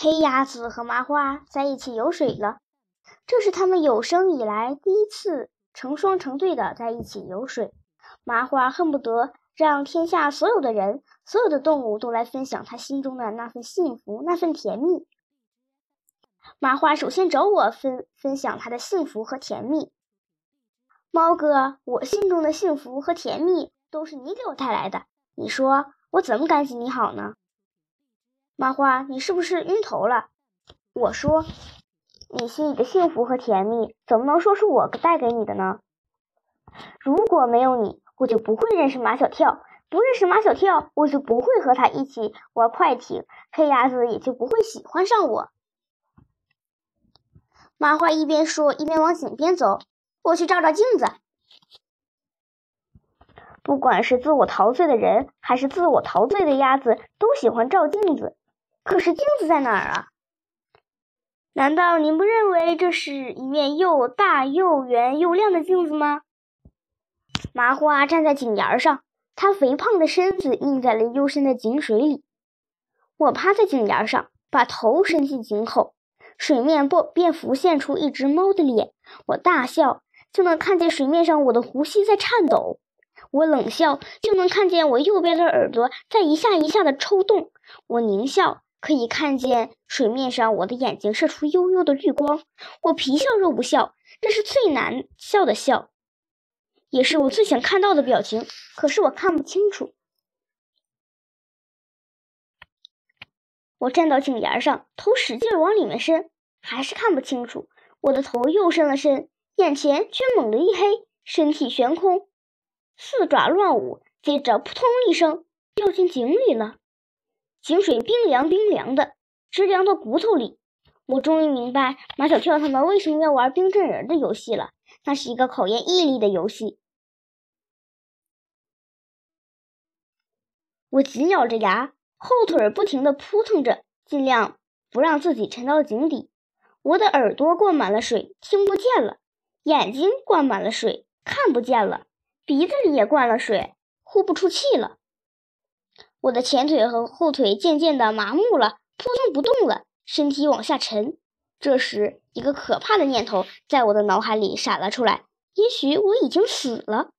黑鸭子和麻花在一起游水了，这是他们有生以来第一次成双成对的在一起游水。麻花恨不得让天下所有的人、所有的动物都来分享他心中的那份幸福、那份甜蜜。麻花首先找我分分享他的幸福和甜蜜。猫哥，我心中的幸福和甜蜜都是你给我带来的，你说我怎么感激你好呢？麻花，你是不是晕头了？我说，你心里的幸福和甜蜜怎么能说是我带给你的呢？如果没有你，我就不会认识马小跳；不认识马小跳，我就不会和他一起玩快艇，黑鸭子也就不会喜欢上我。麻花一边说，一边往井边走。我去照照镜子。不管是自我陶醉的人，还是自我陶醉的鸭子，都喜欢照镜子。可是镜子在哪儿啊？难道您不认为这是一面又大又圆又亮的镜子吗？麻花站在井沿上，他肥胖的身子映在了幽深的井水里。我趴在井沿上，把头伸进井口，水面不便浮现出一只猫的脸。我大笑。就能看见水面上我的呼吸在颤抖，我冷笑就能看见我右边的耳朵在一下一下的抽动，我狞笑可以看见水面上我的眼睛射出幽幽的绿光，我皮笑肉不笑，这是最难笑的笑，也是我最想看到的表情，可是我看不清楚。我站到井沿上，头使劲往里面伸，还是看不清楚，我的头又伸了伸。眼前却猛地一黑，身体悬空，四爪乱舞，接着扑通一声掉进井里了。井水冰凉冰凉的，直凉到骨头里。我终于明白马小跳他们为什么要玩冰镇人的游戏了，那是一个考验毅力的游戏。我紧咬着牙，后腿不停地扑腾着，尽量不让自己沉到井底。我的耳朵灌满了水，听不见了。眼睛灌满了水，看不见了；鼻子里也灌了水，呼不出气了。我的前腿和后腿渐渐的麻木了，扑腾不动了，身体往下沉。这时，一个可怕的念头在我的脑海里闪了出来：也许我已经死了。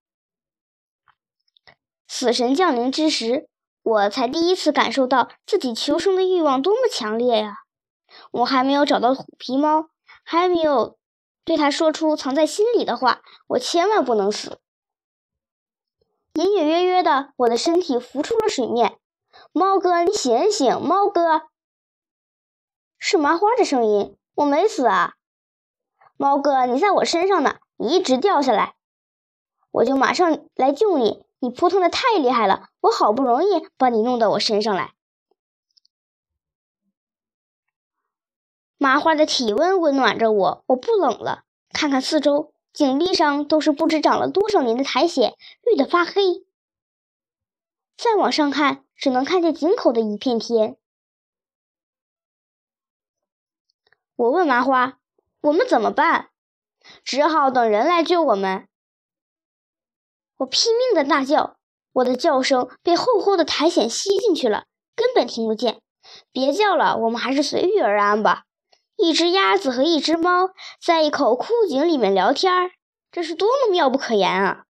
死神降临之时，我才第一次感受到自己求生的欲望多么强烈呀！我还没有找到虎皮猫，还没有。对他说出藏在心里的话，我千万不能死。隐隐约约的，我的身体浮出了水面。猫哥，你醒醒！猫哥，是麻花的声音。我没死啊，猫哥，你在我身上呢，你一直掉下来，我就马上来救你。你扑腾的太厉害了，我好不容易把你弄到我身上来。麻花的体温温暖着我，我不冷了。看看四周，井壁上都是不知长了多少年的苔藓，绿得发黑。再往上看，只能看见井口的一片天。我问麻花：“我们怎么办？”只好等人来救我们。我拼命的大叫，我的叫声被厚厚的苔藓吸进去了，根本听不见。别叫了，我们还是随遇而安吧。一只鸭子和一只猫在一口枯井里面聊天儿，这是多么妙不可言啊！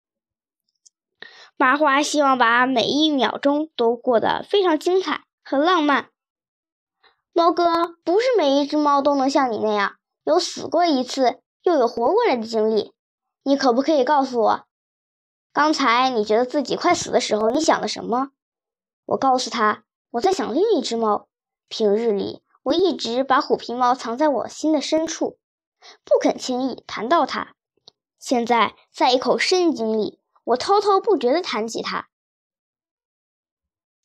麻花希望把每一秒钟都过得非常精彩和浪漫。猫哥，不是每一只猫都能像你那样有死过一次又有活过来的经历。你可不可以告诉我，刚才你觉得自己快死的时候，你想了什么？我告诉他，我在想另一只猫。平日里。我一直把虎皮猫藏在我心的深处，不肯轻易谈到它。现在在一口深井里，我滔滔不绝地谈起它，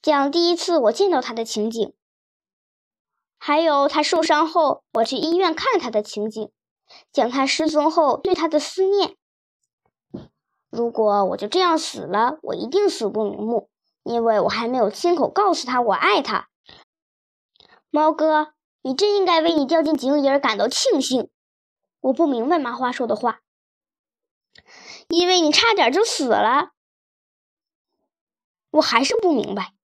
讲第一次我见到它的情景，还有它受伤后我去医院看它的情景，讲它失踪后对它的思念。如果我就这样死了，我一定死不瞑目，因为我还没有亲口告诉他我爱他。猫哥，你真应该为你掉进井里而感到庆幸。我不明白麻花说的话，因为你差点就死了。我还是不明白，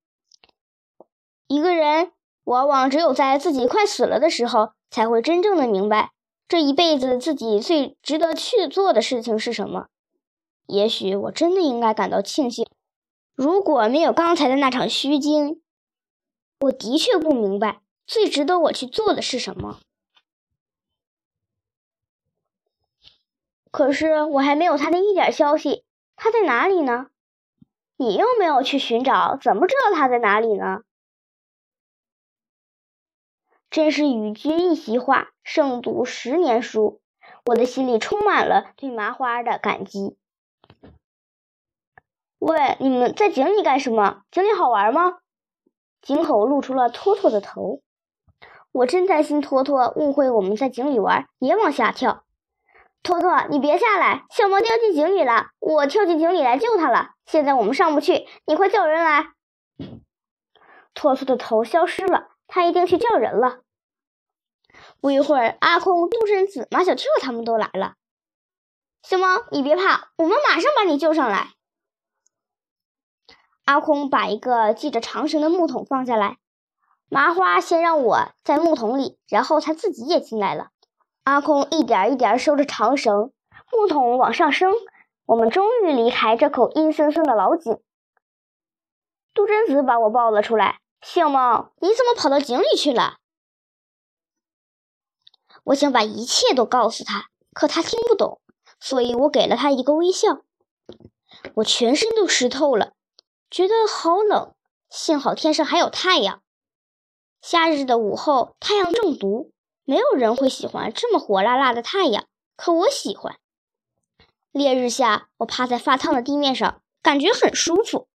一个人往往只有在自己快死了的时候，才会真正的明白这一辈子自己最值得去做的事情是什么。也许我真的应该感到庆幸，如果没有刚才的那场虚惊，我的确不明白最值得我去做的是什么。可是我还没有他的一点消息，他在哪里呢？你又没有去寻找，怎么知道他在哪里呢？真是与君一席话，胜读十年书。我的心里充满了对麻花的感激。喂，你们在井里干什么？井里好玩吗？井口露出了托托的头。我真担心托托误会我们在井里玩，也往下跳。托托，你别下来！小猫掉进井里了，我跳进井里来救它了。现在我们上不去，你快叫人来。托托的头消失了，他一定去叫人了。不一会儿，阿空、杜真子、马小跳他们都来了。小猫，你别怕，我们马上把你救上来。阿空把一个系着长绳的木桶放下来，麻花先让我在木桶里，然后他自己也进来了。阿空一点一点收着长绳，木桶往上升，我们终于离开这口阴森森的老井。杜真子把我抱了出来，小猫，你怎么跑到井里去了？我想把一切都告诉他，可他听不懂，所以我给了他一个微笑。我全身都湿透了。觉得好冷，幸好天上还有太阳。夏日的午后，太阳正毒，没有人会喜欢这么火辣辣的太阳，可我喜欢。烈日下，我趴在发烫的地面上，感觉很舒服。